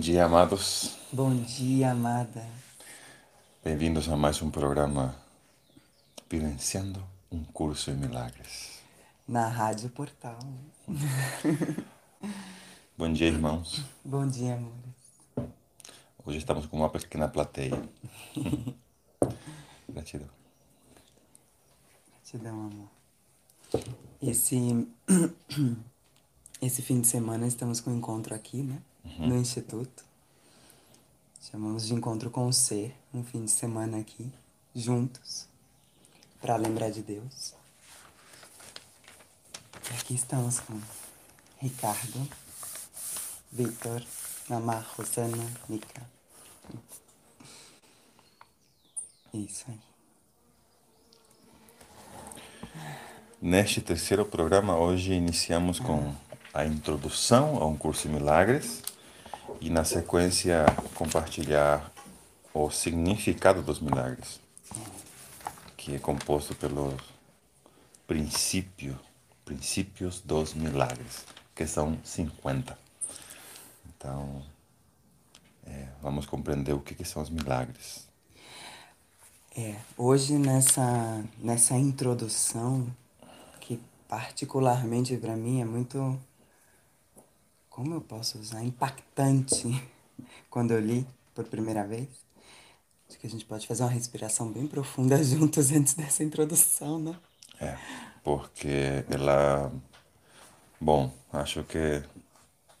dia, amados. Bom dia, amada. Bem-vindos a mais um programa Vivenciando um Curso em Milagres. Na Rádio Portal. Bom dia, irmãos. Bom dia, amores. Hoje estamos com uma pequena plateia. Gratidão. Gratidão, amor. Esse, esse fim de semana estamos com um encontro aqui, né? No Instituto. Chamamos de Encontro com o Ser, um fim de semana aqui, juntos, para lembrar de Deus. E aqui estamos com Ricardo, Victor, Mamá, Rosana, Nica. Isso aí. Neste terceiro programa, hoje iniciamos com a introdução a um curso em milagres e, na sequência, compartilhar o significado dos milagres, que é composto pelos princípio, princípios dos milagres, que são 50. Então, é, vamos compreender o que, que são os milagres. É, hoje nessa, nessa introdução, que particularmente para mim é muito, como eu posso usar, impactante quando eu li por primeira vez. Acho que a gente pode fazer uma respiração bem profunda juntos antes dessa introdução, né? É, porque ela. Bom, acho que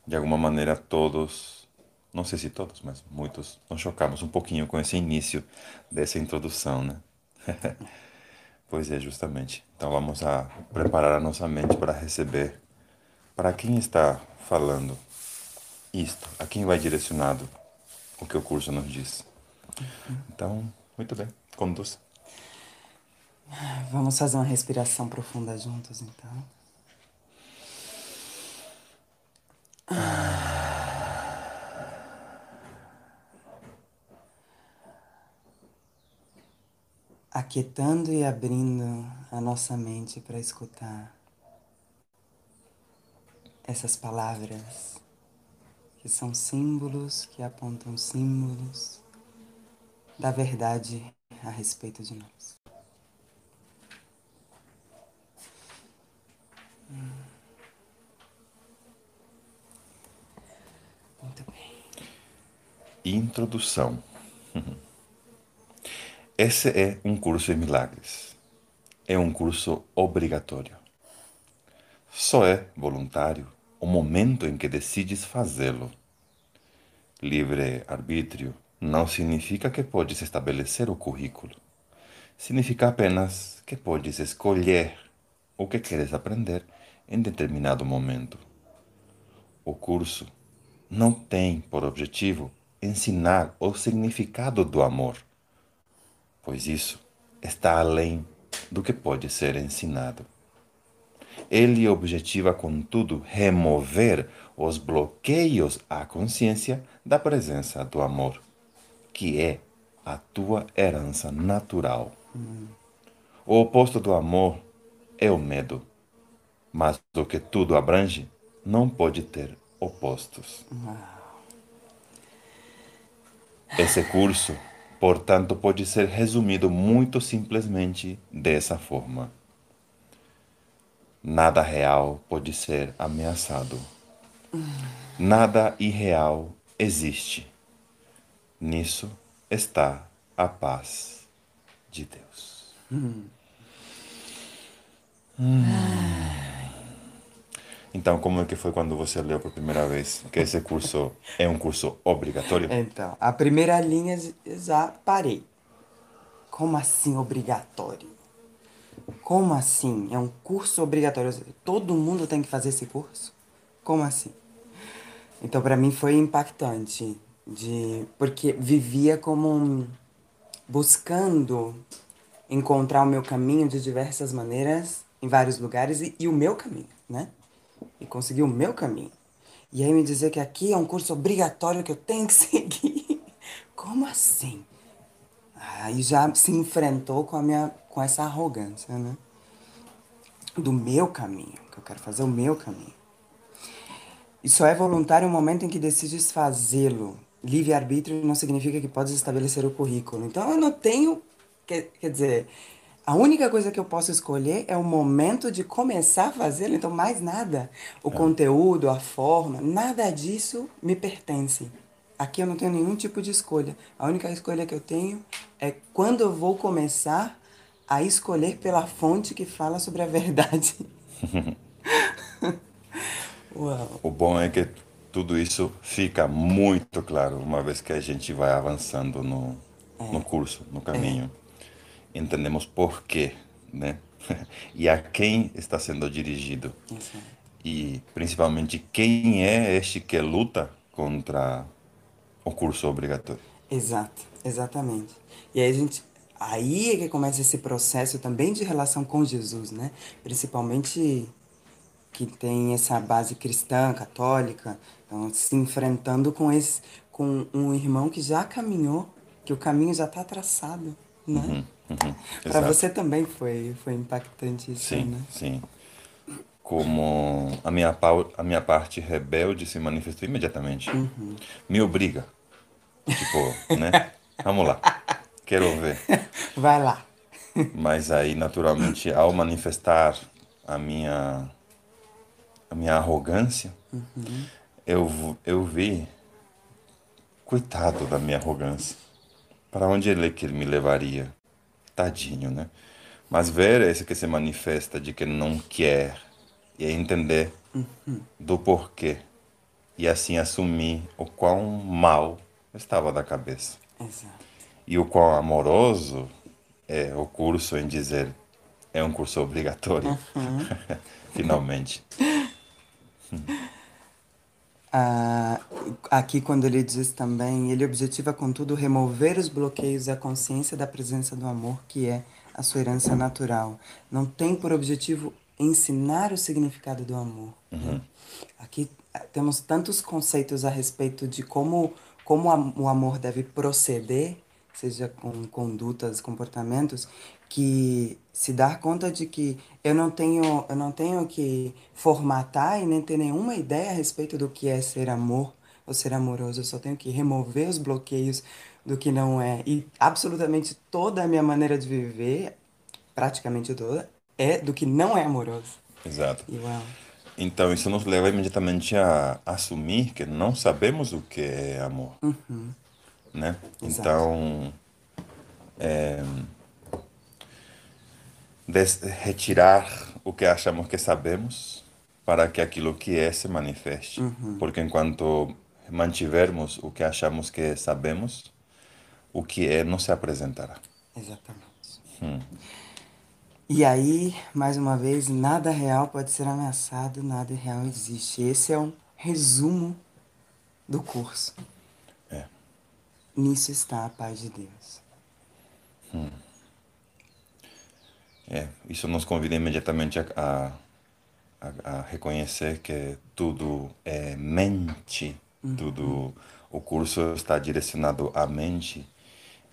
de alguma maneira todos, não sei se todos, mas muitos, nos chocamos um pouquinho com esse início dessa introdução, né? pois é, justamente. Então vamos a preparar a nossa mente para receber. Para quem está falando isto? A quem vai direcionado o que o curso nos diz? Então, muito bem, conduz. Vamos fazer uma respiração profunda juntos, então. Aquietando e abrindo a nossa mente para escutar essas palavras que são símbolos que apontam símbolos da verdade a respeito de nós. Muito bem. Introdução. Esse é um curso em milagres. É um curso obrigatório. Só é voluntário o momento em que decides fazê-lo. Livre-arbítrio não significa que podes estabelecer o currículo. Significa apenas que podes escolher o que queres aprender em determinado momento. O curso não tem por objetivo ensinar o significado do amor, pois isso está além do que pode ser ensinado. Ele objetiva, contudo, remover os bloqueios à consciência da presença do amor, que é a tua herança natural. O oposto do amor é o medo, mas o que tudo abrange não pode ter opostos. Esse curso, portanto, pode ser resumido muito simplesmente dessa forma. Nada real pode ser ameaçado. Nada irreal existe. Nisso está a paz de Deus. Hum. Então, como é que foi quando você leu por primeira vez que esse curso é um curso obrigatório? Então, a primeira linha já parei. Como assim obrigatório? Como assim? É um curso obrigatório? Todo mundo tem que fazer esse curso? Como assim? Então, para mim foi impactante, de porque vivia como um, buscando encontrar o meu caminho de diversas maneiras em vários lugares e, e o meu caminho, né? E conseguir o meu caminho. E aí me dizer que aqui é um curso obrigatório que eu tenho que seguir. Como assim? Aí já se enfrentou com a minha com essa arrogância, né? Do meu caminho, que eu quero fazer o meu caminho. E só é voluntário o momento em que decides fazê-lo. Livre-arbítrio não significa que podes estabelecer o currículo. Então eu não tenho. Quer, quer dizer, a única coisa que eu posso escolher é o momento de começar a fazê-lo. Então, mais nada. O conteúdo, a forma, nada disso me pertence. Aqui eu não tenho nenhum tipo de escolha. A única escolha que eu tenho é quando eu vou começar a escolher pela fonte que fala sobre a verdade. Uau. O bom é que tudo isso fica muito claro uma vez que a gente vai avançando no, no curso, no caminho. Entendemos por quê, né? E a quem está sendo dirigido. Isso. E principalmente quem é este que luta contra o curso obrigatório. Exato, exatamente. E aí a gente, aí é que começa esse processo também de relação com Jesus, né? Principalmente que tem essa base cristã, católica, então se enfrentando com esse, com um irmão que já caminhou, que o caminho já está traçado, né? Uhum, Para exato. você também foi, foi impactante isso, Sim, né? sim. Como a minha, a minha parte rebelde se manifestou imediatamente. Me obriga. Tipo, né? Vamos lá. Quero ver. Vai lá. Mas aí, naturalmente, ao manifestar a minha, a minha arrogância, eu, v- eu vi, coitado da minha arrogância, para onde ele que ele me levaria? Tadinho, né? Mas ver esse que se manifesta de que não quer e entender do porquê e assim assumir o quão mal estava da cabeça Exato. e o quão amoroso é o curso em dizer é um curso obrigatório. Finalmente. Ah, aqui, quando ele diz também, ele objetiva, contudo, remover os bloqueios à consciência da presença do amor, que é a sua herança natural. Não tem por objetivo ensinar o significado do amor. né? Aqui ah, temos tantos conceitos a respeito de como, como o amor deve proceder, seja com condutas, comportamentos, que se dar conta de que eu não tenho, eu não tenho que formatar e nem ter nenhuma ideia a respeito do que é ser amor ou ser amoroso. Eu só tenho que remover os bloqueios do que não é. E absolutamente toda a minha maneira de viver, praticamente toda, é do que não é amoroso. Exato. Uau. Então, isso nos leva imediatamente a assumir que não sabemos o que é amor. Né? Exato. Então, é, retirar o que achamos que sabemos para que aquilo que é se manifeste. Porque enquanto mantivermos o que achamos que sabemos, o que é não se apresentará. Exatamente. E aí, mais uma vez, nada real pode ser ameaçado, nada real existe. Esse é um resumo do curso. É. Nisso está a paz de Deus. É, isso nos convida imediatamente a, a, a- reconhecer que tudo é mente, tudo o curso está direcionado à mente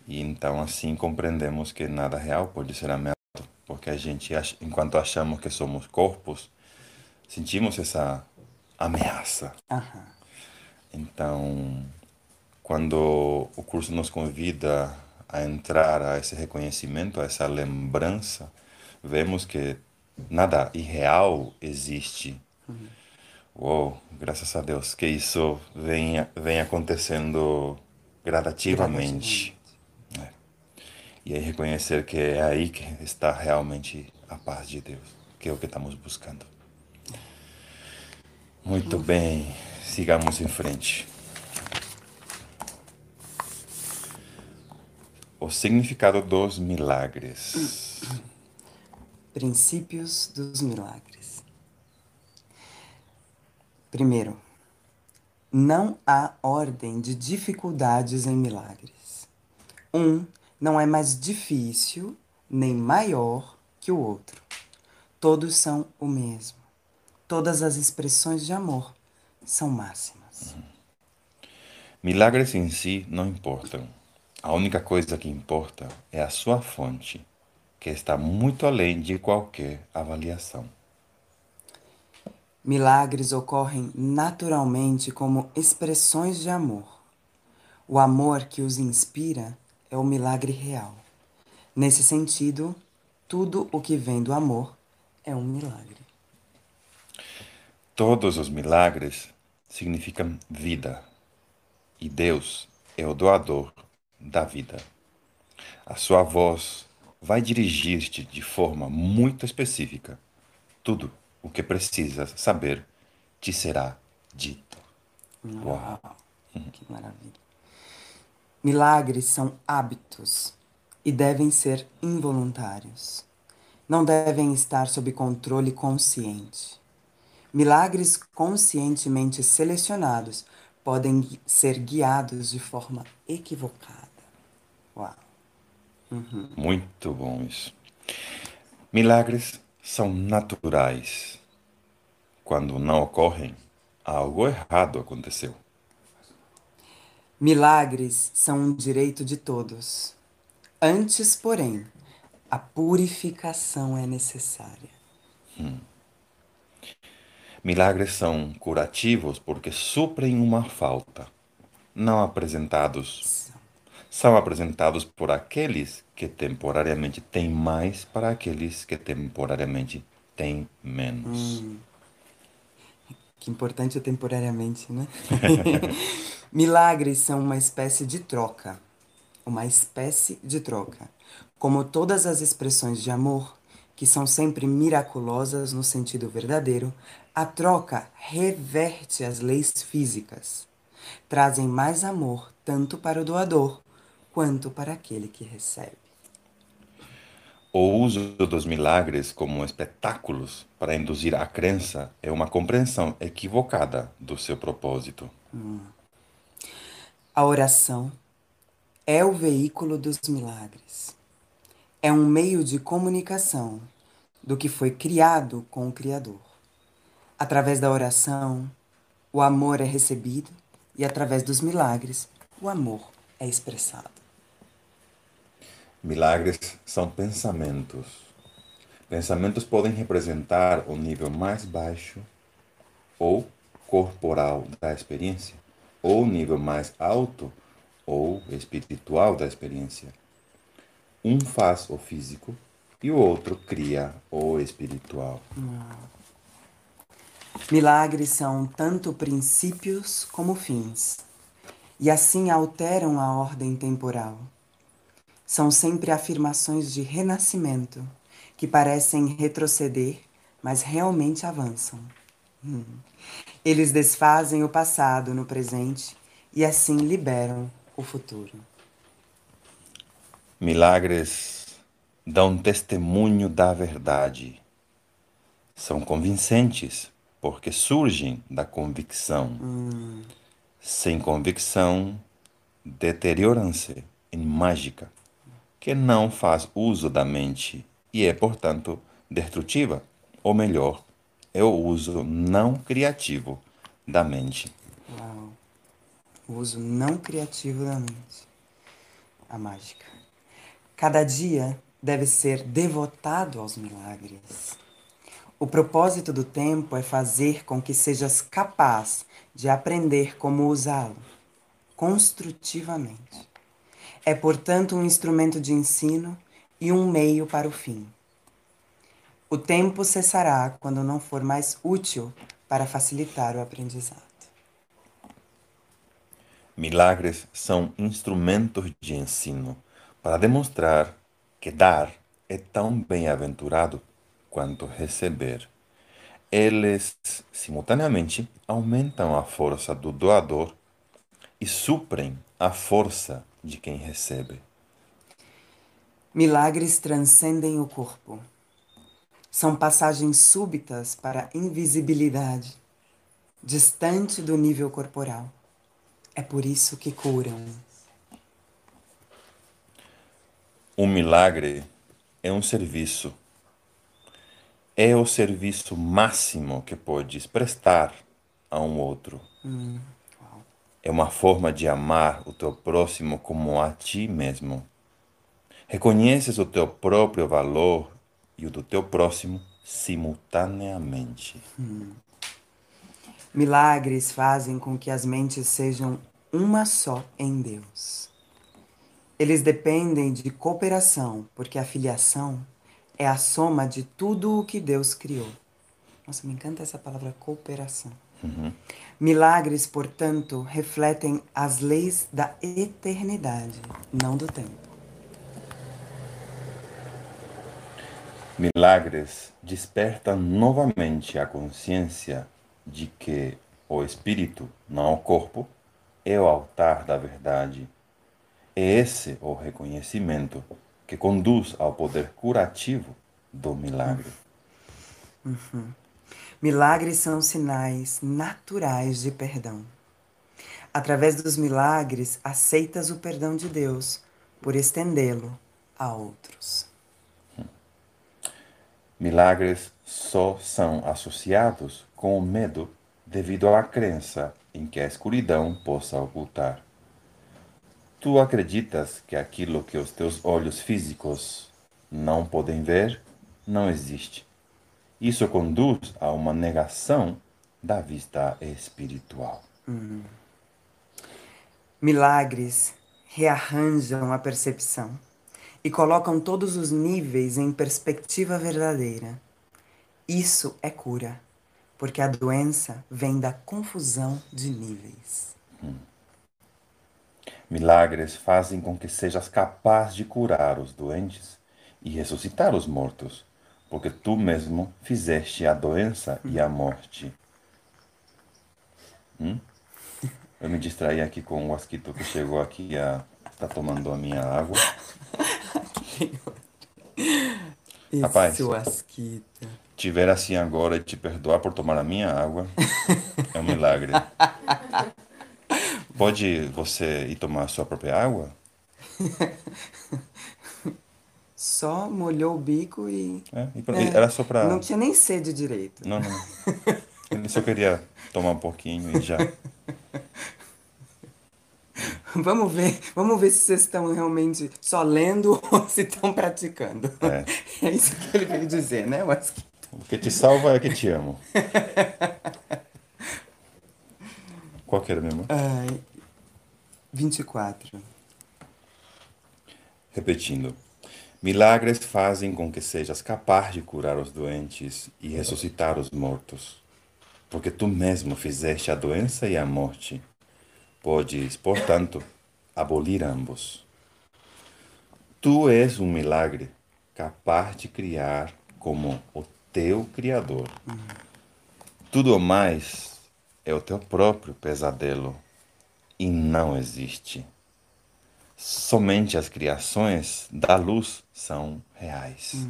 e então assim compreendemos que nada real pode ser ameaçado, porque a gente, enquanto achamos que somos corpos, sentimos essa ameaça. Aham. Então, quando o curso nos convida a entrar a esse reconhecimento, a essa lembrança, vemos que nada irreal existe. Uou, graças a Deus que isso vem, vem acontecendo gradativamente. É. E aí reconhecer que é aí que está realmente a paz de Deus, que é o que estamos buscando. Muito bem, sigamos em frente. O significado dos milagres. Princípios dos milagres. Primeiro, não há ordem de dificuldades em milagres. Um não é mais difícil nem maior que o outro. Todos são o mesmo. Todas as expressões de amor são máximas. Milagres em si não importam. A única coisa que importa é a sua fonte, que está muito além de qualquer avaliação. Milagres ocorrem naturalmente como expressões de amor. O amor que os inspira é o milagre real. Nesse sentido, tudo o que vem do amor é um milagre. Todos os milagres significam vida. E Deus é o doador da vida. A sua voz vai dirigir-te de forma muito específica. Tudo o que precisas saber te será dito. Uau! Que maravilha. Milagres são hábitos e devem ser involuntários. Não devem estar sob controle consciente. Milagres conscientemente selecionados podem ser guiados de forma equivocada. Uau! Uhum. Muito bom isso. Milagres são naturais. Quando não ocorrem, algo errado aconteceu. Milagres são um direito de todos. Antes, porém, a purificação é necessária. Hum. Milagres são curativos porque suprem uma falta, não apresentados. São apresentados por aqueles que temporariamente têm mais para aqueles que temporariamente têm menos. Hum. Que importante é temporariamente, né? Milagres são uma espécie de troca. Uma espécie de troca. Como todas as expressões de amor, que são sempre miraculosas no sentido verdadeiro, a troca reverte as leis físicas. Trazem mais amor tanto para o doador quanto para aquele que recebe. O uso dos milagres como espetáculos para induzir a crença é uma compreensão equivocada do seu propósito. Hum. A oração é o veículo dos milagres é um meio de comunicação do que foi criado com o Criador. Através da oração, o amor é recebido e através dos milagres, o amor é expressado. Milagres são pensamentos. Pensamentos podem representar o nível mais baixo ou corporal da experiência, ou nível mais alto ou espiritual da experiência. Um faz o físico e o outro cria o espiritual. Milagres são tanto princípios como fins, e assim alteram a ordem temporal. São sempre afirmações de renascimento que parecem retroceder, mas realmente avançam. Hum. Eles desfazem o passado no presente e assim liberam o futuro. Milagres dão testemunho da verdade. São convincentes porque surgem da convicção. Hum. Sem convicção, deterioram-se em mágica, que não faz uso da mente e é, portanto, destrutiva, ou melhor, é o uso não criativo da mente. Uau. O uso não criativo da mente. A mágica. Cada dia deve ser devotado aos milagres. O propósito do tempo é fazer com que sejas capaz de aprender como usá-lo construtivamente. É, portanto, um instrumento de ensino e um meio para o fim. O tempo cessará quando não for mais útil para facilitar o aprendizado. Milagres são instrumentos de ensino para demonstrar que dar é tão bem-aventurado quanto receber. Eles, simultaneamente, aumentam a força do doador e suprem a força de quem recebe. Milagres transcendem o corpo. São passagens súbitas para a invisibilidade, distante do nível corporal. É por isso que curam. Um milagre é um serviço. É o serviço máximo que podes prestar a um outro. Hum. É uma forma de amar o teu próximo como a ti mesmo. Reconheces o teu próprio valor e o do teu próximo simultaneamente. Hum. Milagres fazem com que as mentes sejam uma só em Deus. Eles dependem de cooperação, porque a filiação é a soma de tudo o que Deus criou. Nossa, me encanta essa palavra cooperação. Uhum. Milagres, portanto, refletem as leis da eternidade, não do tempo. Milagres despertam novamente a consciência de que o espírito, não o corpo, é o altar da verdade. É esse o reconhecimento que conduz ao poder curativo do milagre. Uhum. Milagres são sinais naturais de perdão. Através dos milagres, aceitas o perdão de Deus por estendê-lo a outros. Milagres só são associados com o medo devido à crença em que a escuridão possa ocultar. Tu acreditas que aquilo que os teus olhos físicos não podem ver não existe. Isso conduz a uma negação da vista espiritual. Hum. Milagres rearranjam a percepção e colocam todos os níveis em perspectiva verdadeira. Isso é cura, porque a doença vem da confusão de níveis. Hum. Milagres fazem com que sejas capaz de curar os doentes e ressuscitar os mortos, porque tu mesmo fizeste a doença hum. e a morte. Hum? Eu me distraí aqui com o Asquito que chegou aqui e está tomando a minha água. Esse Rapaz, asquita. tiver assim agora e te perdoar por tomar a minha água, é um milagre. Pode você ir tomar a sua própria água? Só molhou o bico e. É, e é, era só pra. Não tinha nem sede direito. Não, não. Ele só queria tomar um pouquinho e já. Vamos ver, vamos ver se vocês estão realmente só lendo ou se estão praticando. É. é isso que ele veio dizer, né? O que te salva é que te amo. Qual que era mesmo? Ai, 24. Repetindo. Milagres fazem com que sejas capaz de curar os doentes e ressuscitar os mortos, porque tu mesmo fizeste a doença e a morte Podes, portanto, abolir ambos. Tu és um milagre capaz de criar como o teu Criador. Uhum. Tudo mais é o teu próprio pesadelo e não existe. Somente as criações da luz são reais.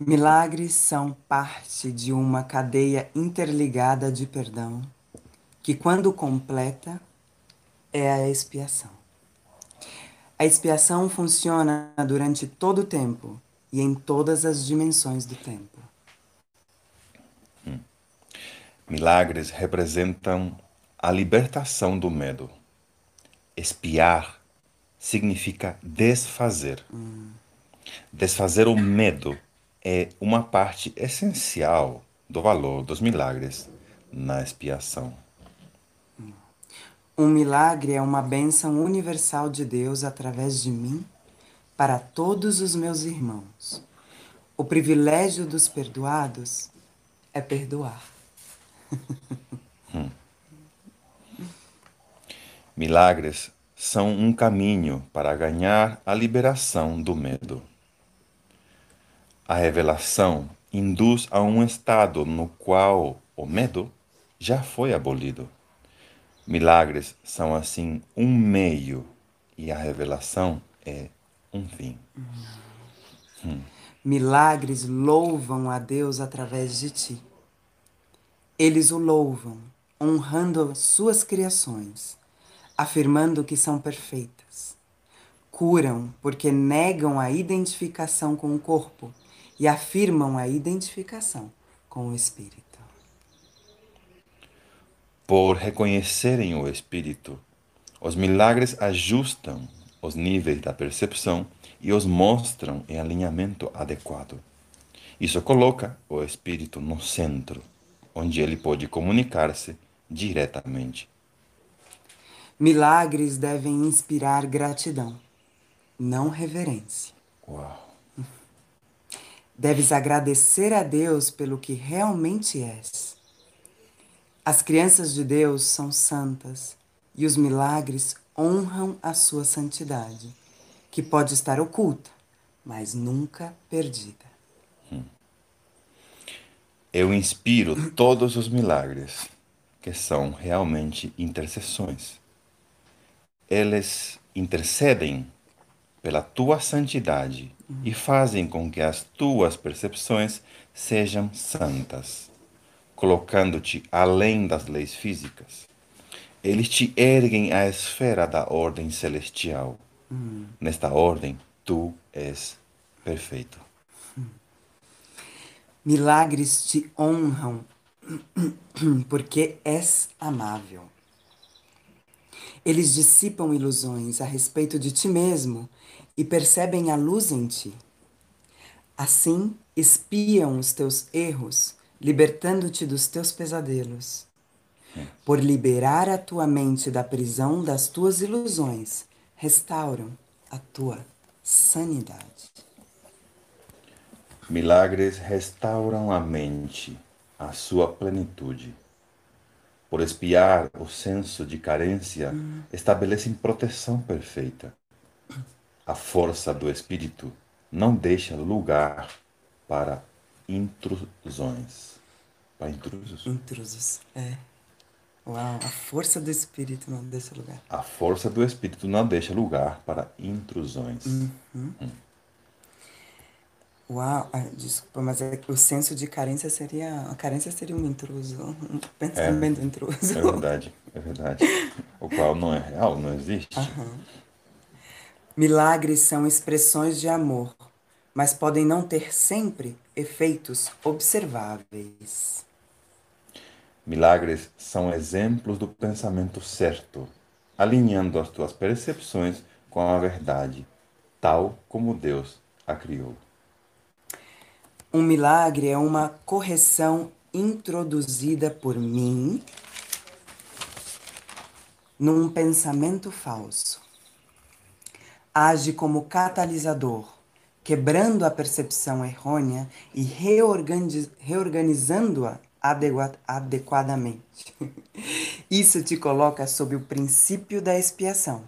Milagres são parte de uma cadeia interligada de perdão que quando completa é a expiação. A expiação funciona durante todo o tempo e em todas as dimensões do tempo. Hum. Milagres representam a libertação do medo. Espiar significa desfazer. Hum. Desfazer o medo é uma parte essencial do valor dos milagres na expiação. Um milagre é uma bênção universal de Deus através de mim para todos os meus irmãos. O privilégio dos perdoados é perdoar. hum. Milagres são um caminho para ganhar a liberação do medo. A revelação induz a um estado no qual o medo já foi abolido. Milagres são assim um meio e a revelação é um fim. Hum. Milagres louvam a Deus através de ti. Eles o louvam, honrando suas criações, afirmando que são perfeitas. Curam porque negam a identificação com o corpo e afirmam a identificação com o espírito por reconhecerem o Espírito. Os milagres ajustam os níveis da percepção e os mostram em alinhamento adequado. Isso coloca o Espírito no centro. onde ele pode comunicar-se diretamente. Milagres devem inspirar gratidão, não reverência. Uau! Deves agradecer a Deus pelo que realmente és. As crianças de Deus são santas e os milagres honram a sua santidade, que pode estar oculta, mas nunca perdida. Eu inspiro todos os milagres, que são realmente intercessões. Eles intercedem pela tua santidade e fazem com que as tuas percepções sejam santas, colocando-te além das leis físicas. Eles te erguem à esfera da ordem celestial. Nesta ordem, tu és perfeito. Milagres te honram porque és amável. Eles dissipam ilusões a respeito de ti mesmo e percebem a luz em ti. Assim, espiam os teus erros, libertando-te dos teus pesadelos. Por liberar a tua mente da prisão das tuas ilusões, restauram a tua sanidade. Milagres restauram a mente à sua plenitude. Por espiar o senso de carência, estabelecem proteção perfeita. A força do espírito não deixa lugar para intrusões. Para intrusos? Intrusos, é. Uau, a força do espírito não deixa lugar. A força do espírito não deixa lugar para intrusões. Uau, ah, desculpa, mas é que o senso de carência seria. A carência seria um intruso, um pensamento intruso. É verdade, é verdade. O qual não é real, não existe. Milagres são expressões de amor, mas podem não ter sempre efeitos observáveis. Milagres são exemplos do pensamento certo, alinhando as tuas percepções com a verdade, tal como Deus a criou. Um milagre é uma correção introduzida por mim num pensamento falso. Age como catalisador, quebrando a percepção errônea e reorganiz- reorganizando-a adequadamente. Isso te coloca sob o princípio da expiação,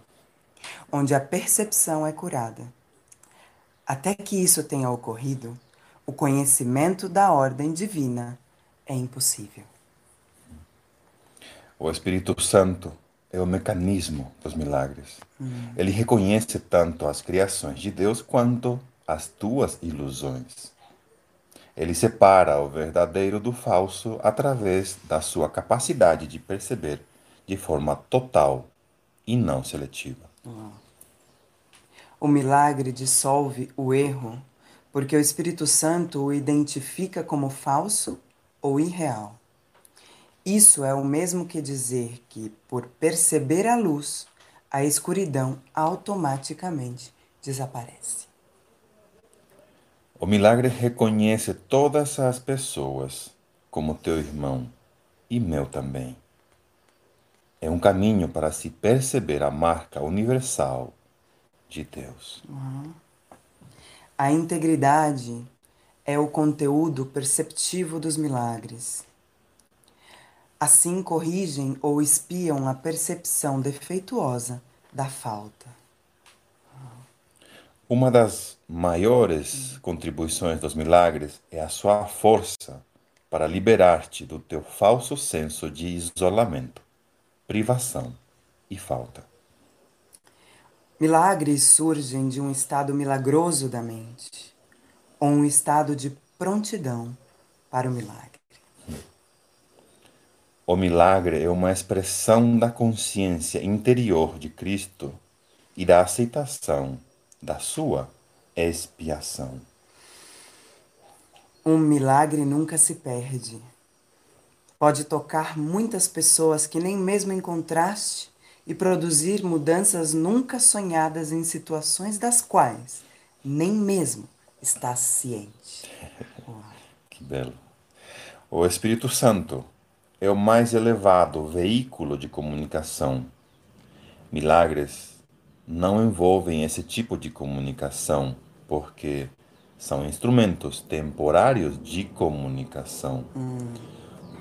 onde a percepção é curada. Até que isso tenha ocorrido, o conhecimento da ordem divina é impossível. O Espírito Santo é o mecanismo dos milagres. Ele reconhece tanto as criações de Deus quanto as tuas ilusões. Ele separa o verdadeiro do falso através da sua capacidade de perceber de forma total e não seletiva. O milagre dissolve o erro porque o Espírito Santo o identifica como falso ou irreal. Isso é o mesmo que dizer que, por perceber a luz, a escuridão automaticamente desaparece. O milagre reconhece todas as pessoas como teu irmão e meu também. É um caminho para se perceber a marca universal de Deus. A integridade é o conteúdo perceptivo dos milagres. Assim corrigem ou espiam a percepção defeituosa da falta. Uma das maiores contribuições dos milagres é a sua força para liberar-te do teu falso senso de isolamento, privação e falta. Milagres surgem de um estado milagroso da mente, ou um estado de prontidão para o milagre. O milagre é uma expressão da consciência interior de Cristo e da aceitação da sua expiação. Um milagre nunca se perde. Pode tocar muitas pessoas que nem mesmo encontraste e produzir mudanças nunca sonhadas em situações das quais nem mesmo estás ciente. Que belo. O Espírito Santo é o mais elevado veículo de comunicação. Milagres não envolvem esse tipo de comunicação, porque são instrumentos temporários de comunicação.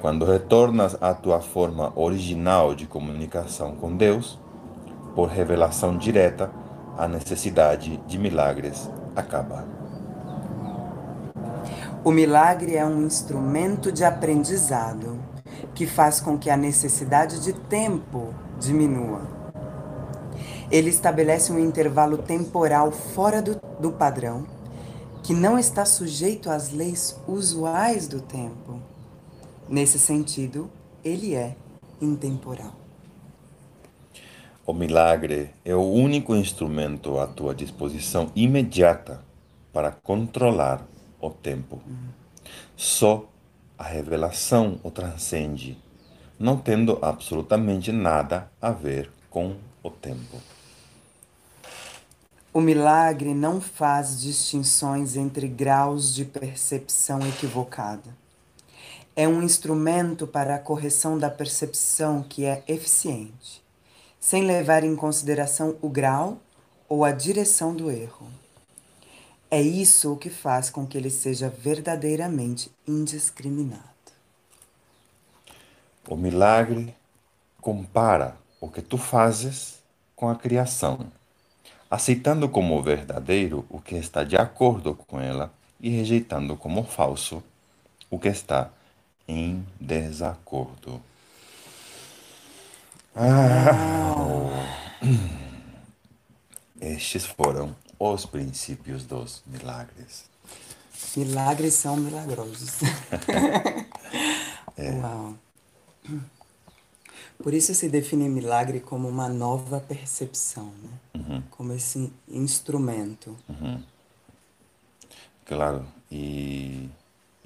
Quando retornas à tua forma original de comunicação com Deus, por revelação direta, a necessidade de milagres acaba. O milagre é um instrumento de aprendizado que faz com que a necessidade de tempo diminua. Ele estabelece um intervalo temporal fora do, do padrão, que não está sujeito às leis usuais do tempo. Nesse sentido, ele é intemporal. O milagre é o único instrumento à tua disposição imediata para controlar o tempo. Só a revelação o transcende, não tendo absolutamente nada a ver com o tempo. O milagre não faz distinções entre graus de percepção equivocada. É um instrumento para a correção da percepção que é eficiente, sem levar em consideração o grau ou a direção do erro. É isso o que faz com que ele seja verdadeiramente indiscriminado. O milagre compara o que tu fazes com a criação, aceitando como verdadeiro o que está de acordo com ela e rejeitando como falso o que está em desacordo. Ah, estes foram os princípios dos milagres. Milagres são milagrosos. é. Uau. Por isso se define milagre como uma nova percepção, né? Uhum. como esse instrumento. Uhum. Claro, e,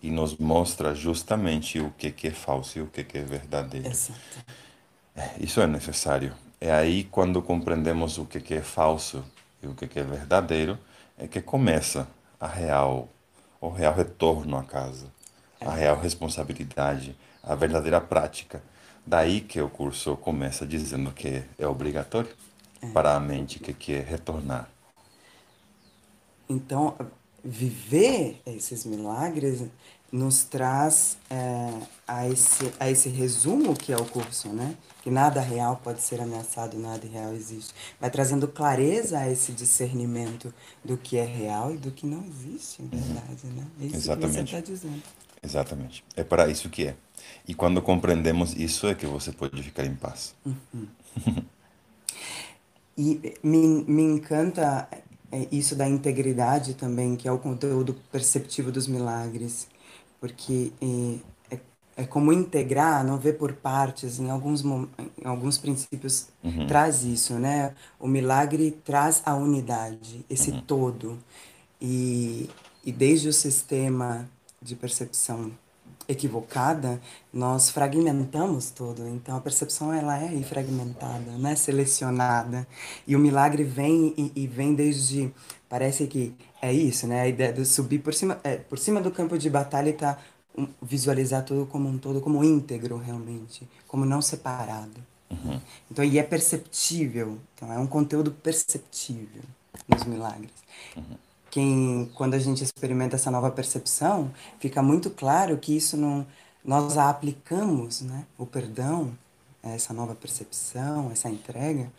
e nos mostra justamente o que, que é falso e o que, que é verdadeiro. Exato. É, isso é necessário. É aí quando compreendemos o que, que é falso e o que é verdadeiro, é que começa a real, o real retorno à casa, a real responsabilidade, a verdadeira prática. Daí que o curso começa dizendo que é obrigatório é. para a mente que quer retornar. Então, viver esses milagres nos traz é, a, esse, a esse resumo que é o curso, né? Que nada real pode ser ameaçado, nada real existe. Vai trazendo clareza a esse discernimento do que é real e do que não existe, em verdade, né? É isso Exatamente. que você está dizendo. Exatamente. É para isso que é. E quando compreendemos isso é que você pode ficar em paz. Uhum. e me, me encanta é, isso da integridade também, que é o conteúdo perceptivo dos milagres porque é, é, é, como integrar, não ver por partes, em alguns, em alguns princípios uhum. traz isso, né? O milagre traz a unidade, esse uhum. todo. E, e desde o sistema de percepção equivocada, nós fragmentamos tudo. Então a percepção ela é fragmentada, não é selecionada. E o milagre vem e, e vem desde parece que é isso, né? A ideia de subir por cima, é, por cima do campo de batalha e tá um, visualizar tudo como um todo, como íntegro realmente, como não separado. Uhum. Então, e é perceptível. Então, é um conteúdo perceptível nos milagres. Uhum. Quem, quando a gente experimenta essa nova percepção, fica muito claro que isso não, nós a aplicamos, né? O perdão, essa nova percepção, essa entrega,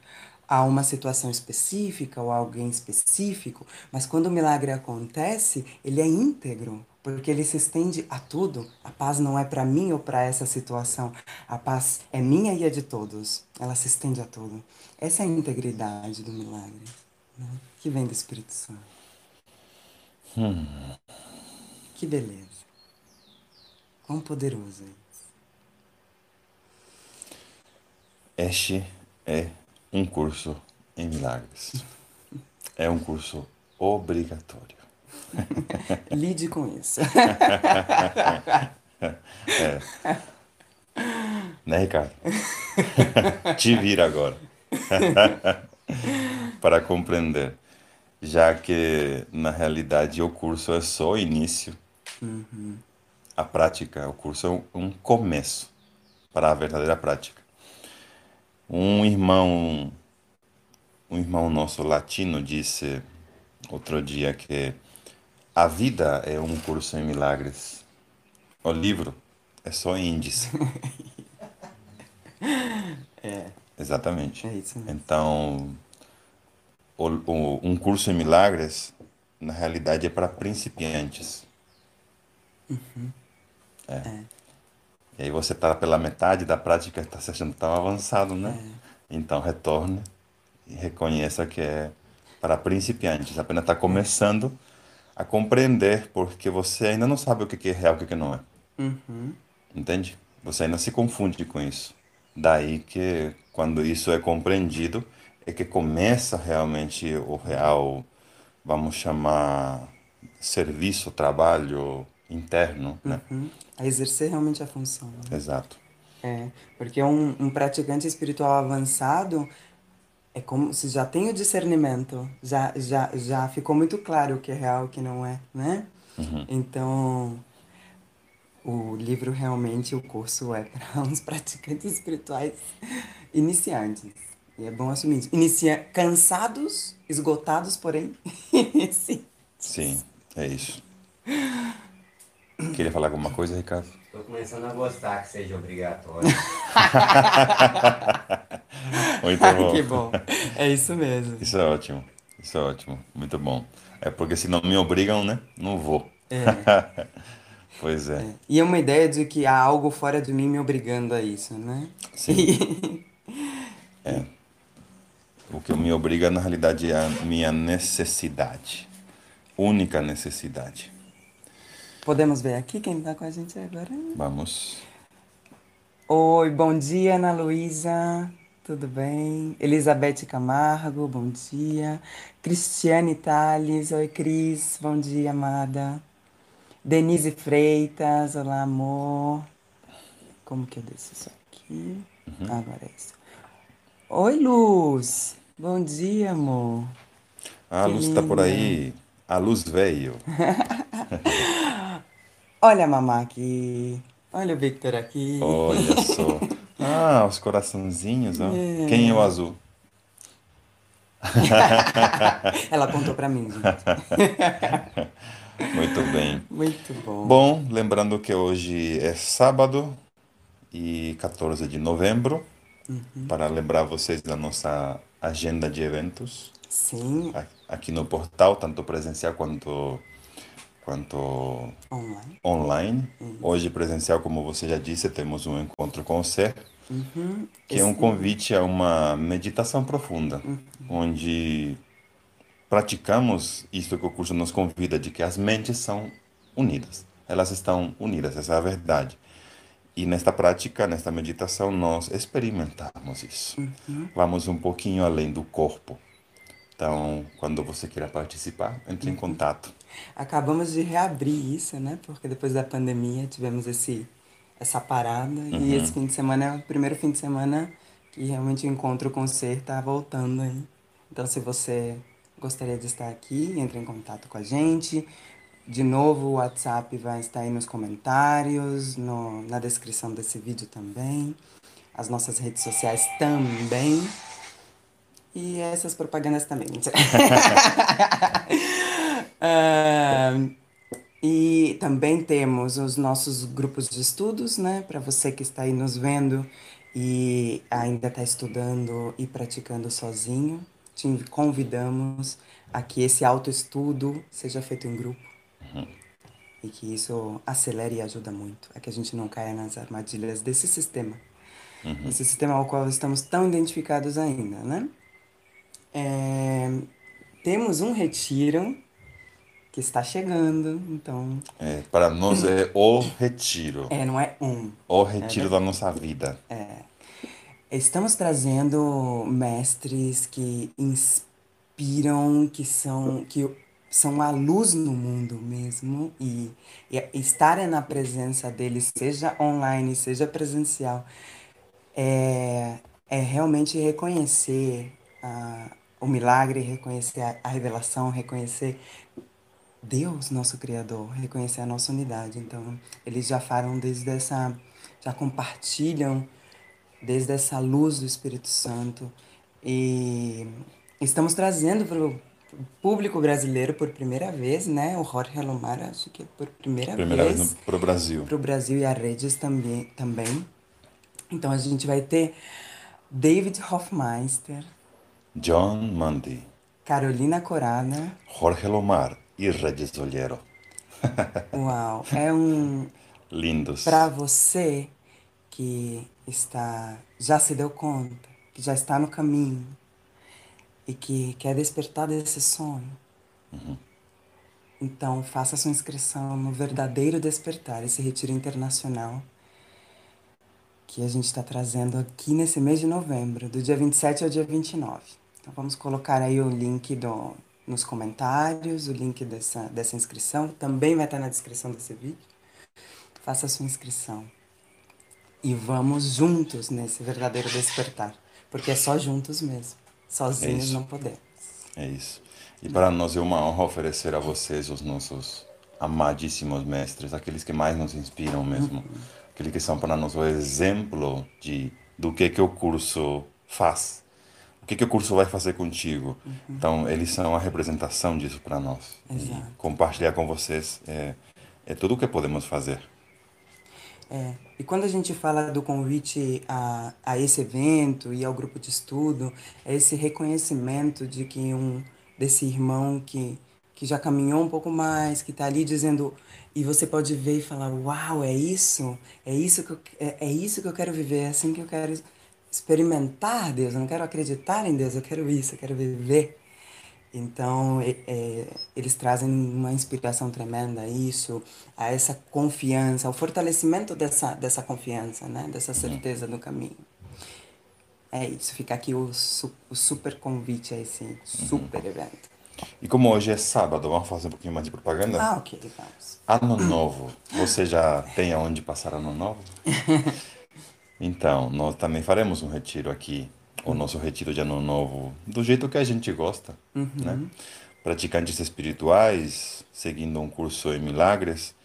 a uma situação específica ou a alguém específico, mas quando o milagre acontece, ele é íntegro, porque ele se estende a tudo. A paz não é para mim ou para essa situação. A paz é minha e é de todos. Ela se estende a tudo. Essa é a integridade do milagre, né? que vem do Espírito Santo. Hum. Que beleza. Quão poderoso é isso. Este é um curso em milagres. É um curso obrigatório. Lide com isso. é. Né, Ricardo? Te vira agora. Para compreender. Já que, na realidade, o curso é só o início. Uhum. a prática, o curso é um, começo para a verdadeira prática. Um irmão, um irmão nosso latino disse outro dia que a vida é um curso em milagres. O livro é só índice. É, Exatamente. é isso mesmo. Então, o, o- um curso em milagres, na realidade, é para principiantes. E aí você está pela metade da prática, está se achando tão avançado, né? Então, retorne e reconheça que é para principiantes. Apenas está começando a compreender, porque você ainda não sabe o que é real e o que que não é. Uhum. Entende? Você ainda se confunde com isso. Daí que, quando isso é compreendido, é que começa realmente o real, vamos chamar, serviço, trabalho interno, né? Uhum. A exercer realmente a função. né? Exato. É, porque um, um praticante espiritual avançado é como se já tem o discernimento, já, já, já ficou muito claro o que é real e o que não é, né? Então, o livro realmente, o curso é para uns praticantes espirituais iniciantes. E é bom assumir isso. Inicia... Cansados, esgotados, porém, sim. Sim, é isso. Queria falar alguma coisa, Ricardo? Tô começando a gostar que seja obrigatório. Muito Ai, bom. que bom. É isso mesmo. Isso é ótimo. Isso é ótimo. Muito bom. É porque se não me obrigam, né? Não vou. É. Pois é. E é uma ideia de que há algo fora de mim me obrigando a isso, né? Sim. O que me obriga, na realidade, é a minha necessidade. Única necessidade. Podemos ver aqui quem está com a gente agora? Vamos. Oi, bom dia, Ana Luísa. Tudo bem? Elizabeth Camargo, bom dia. Cristiane Tales, oi, Cris. Bom dia, amada. Denise Freitas, olá, amor. Como que eu desço isso aqui? Agora é isso. Oi, Luz. Bom dia, amor. Ah, a Que luz está por aí. A luz veio. Olha a mamá aqui. Olha o Victor aqui. Olha só. Ah, os coraçãozinhos, ó. Quem é o azul? Ela apontou pra mim, gente. Muito bem. Muito bom. Bom, lembrando que hoje é sábado e 14 de novembro, para lembrar vocês da nossa agenda de eventos Sim, aqui no portal, tanto presencial quanto, quanto online. online. Hoje presencial, como você já disse, temos um encontro com o Ser, Uhum. que é um convite a uma meditação profunda, onde praticamos isso que o curso nos convida, de que as mentes são unidas. Elas estão unidas, essa é a verdade. E nesta prática, nesta meditação, nós experimentamos isso. Vamos um pouquinho além do corpo. Então, quando você queira participar, entre em contato. Acabamos de reabrir isso, né? Porque depois da pandemia tivemos esse, essa parada. E esse fim de semana é o primeiro fim de semana que realmente o encontro com o ser tá voltando aí. Então, se você gostaria de estar aqui, entre em contato com a gente. De novo, o WhatsApp vai estar aí nos comentários, no, na descrição desse vídeo também. As nossas redes sociais também. E essas propagandas também. Ah, e também temos os nossos grupos de estudos, né? Para você que está aí nos vendo e ainda está estudando e praticando sozinho, te convidamos a que esse autoestudo seja feito em grupo. E que isso acelere e ajuda muito a que a gente não caia nas armadilhas desse sistema. Esse sistema ao qual estamos tão identificados ainda, né? É, temos um retiro que está chegando, então. É, para nós é o retiro. É, não é um. O retiro da nossa vida. Estamos trazendo mestres que inspiram, que são, que são a luz no mundo mesmo, e, e estarem na presença deles, seja online, seja presencial, é, é realmente reconhecer a, o milagre, reconhecer a, a revelação, reconhecer Deus, nosso Criador, reconhecer a nossa unidade. Então, eles já falam desde essa, já compartilham desde essa luz do Espírito Santo e estamos trazendo para público brasileiro por primeira vez, né? O Jorge Alomar, acho que é por primeira, Primeira vez vez para o Brasil. para o Brasil e a Redes também, também. Então a gente vai ter David Hofmeister, John Mundy, Carolina Corada. Jorge Lomar e Regis Olheiro. Uau, é um Lindos. para você que está já se deu conta, que já está no caminho e que quer despertar desse sonho. Então faça sua inscrição no verdadeiro despertar, esse retiro internacional que a gente está trazendo aqui nesse mês de novembro, do dia 27 ao dia 29. Então vamos colocar aí o link do, nos comentários, o link dessa, dessa inscrição, também vai estar na descrição desse vídeo. Faça sua inscrição. E vamos juntos nesse verdadeiro despertar, porque é só juntos mesmo. Sozinhos isso. não podemos. É isso. E para nós é uma honra oferecer a vocês os nossos amadíssimos mestres, aqueles que mais nos inspiram mesmo, aqueles que são para nós o exemplo de do que que o curso faz, o que que o curso vai fazer contigo. Então eles são a representação disso para nós. Exato. E compartilhar com vocês é, é tudo o que podemos fazer. É, e quando a gente fala do convite a, a esse evento e ao grupo de estudo, é esse reconhecimento de que um desse irmão que, que já caminhou um pouco mais, que está ali dizendo, e você pode ver e falar, uau, é isso, é isso que eu, é, é isso que eu quero viver, é assim que eu quero experimentar Deus, eu não quero acreditar em Deus, eu quero isso, eu quero viver. Então, é- é, eles trazem uma inspiração tremenda a isso, a essa confiança, ao fortalecimento dessa, dessa confiança, né? dessa certeza do caminho. É isso, fica aqui o, o super convite a esse super evento. E como hoje é sábado, vamos fazer um pouquinho mais de propaganda? Ah, ok, vamos. Ano Novo. Você já tem aonde passar Ano Novo? Então, nós também faremos um retiro aqui, o nosso retiro de Ano Novo, do jeito que a gente gosta, né? Praticantes espirituais, seguindo um curso em milagres,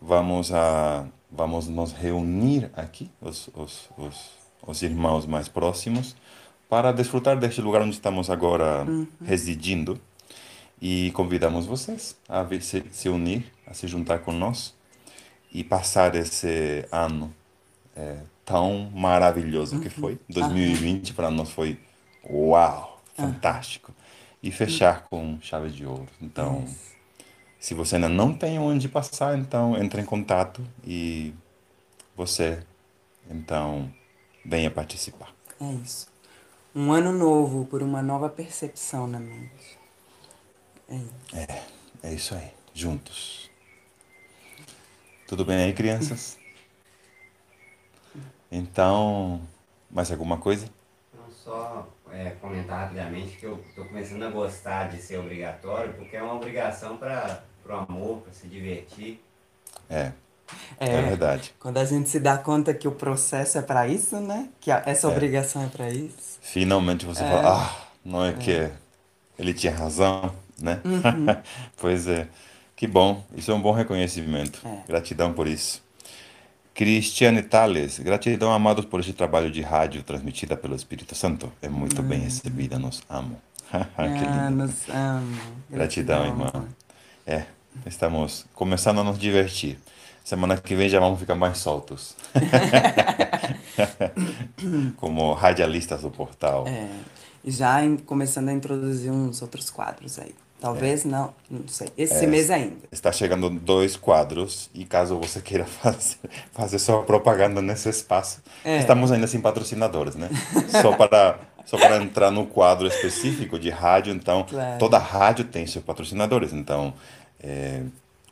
vamos a vamos nos reunir aqui, os, os, os, os irmãos mais próximos, para desfrutar deste lugar onde estamos agora residindo. E convidamos vocês a se, se unir, a se juntar com nós e passar esse ano é, tão maravilhoso que foi. 2020 para nós foi uau, fantástico. E fechar com chave de ouro. Então, se você ainda não tem onde passar, então entre em contato e você, então, venha participar. É isso. Um ano novo por uma nova percepção na mente. É isso. É isso aí, juntos. Tudo bem aí, crianças? Então, mais alguma coisa? Não só é, comentar rapidamente que eu tô começando a gostar de ser obrigatório, porque é uma obrigação para o amor, para se divertir. É, é, verdade. Quando a gente se dá conta que o processo é para isso, né? Que a- essa obrigação é para isso. Finalmente você fala, ah, não é que ele tinha razão, né? pois é, que bom, isso é um bom reconhecimento. É. Gratidão por isso. Cristiane Tales, gratidão amados por este trabalho de rádio transmitida pelo Espírito Santo. É muito bem recebida, nos amo. ah, lindo. nos amo. Gratidão, irmão. É, estamos começando a nos divertir. Semana que vem já vamos ficar mais soltos. Como radialistas do portal. É, já em- começando a introduzir uns outros quadros aí. Talvez não, não sei. Esse É. mês ainda. Está chegando dois quadros e caso você queira fazer, fazer sua propaganda nesse espaço, É. estamos ainda sem patrocinadores, né? Só para, só para entrar no quadro específico de rádio, então Claro. toda rádio tem seus patrocinadores, então é,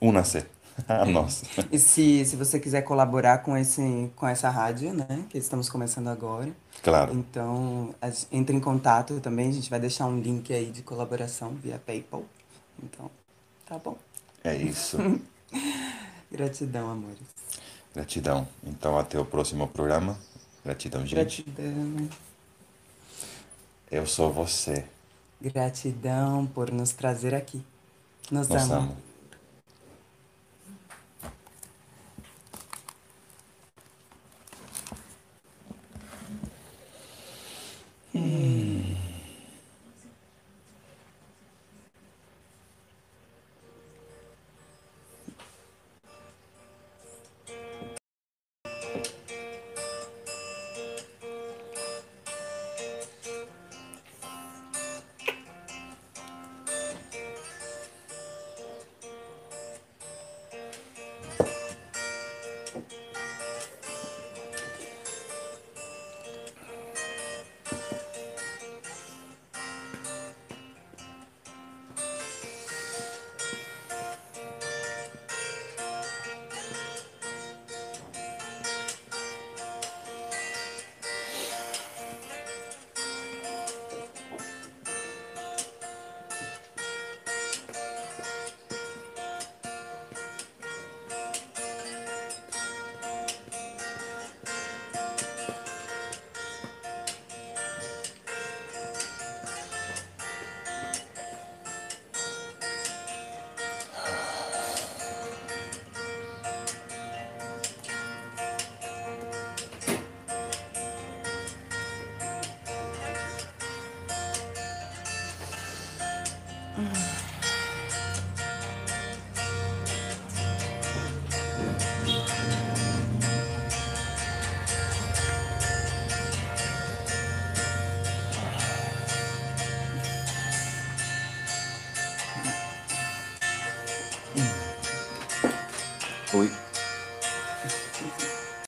una-se a nós. E se, se você quiser colaborar com, esse, com essa rádio, né? Que estamos começando agora. Claro, Então, a gen- entre em contato também. A gente vai deixar um link aí de colaboração via PayPal. Então, tá bom. é isso. Gratidão, amores. Gratidão. Então até o próximo programa. Gratidão, gente. Gratidão. Eu sou você. Gratidão por nos trazer aqui. Nos ama. amo. えー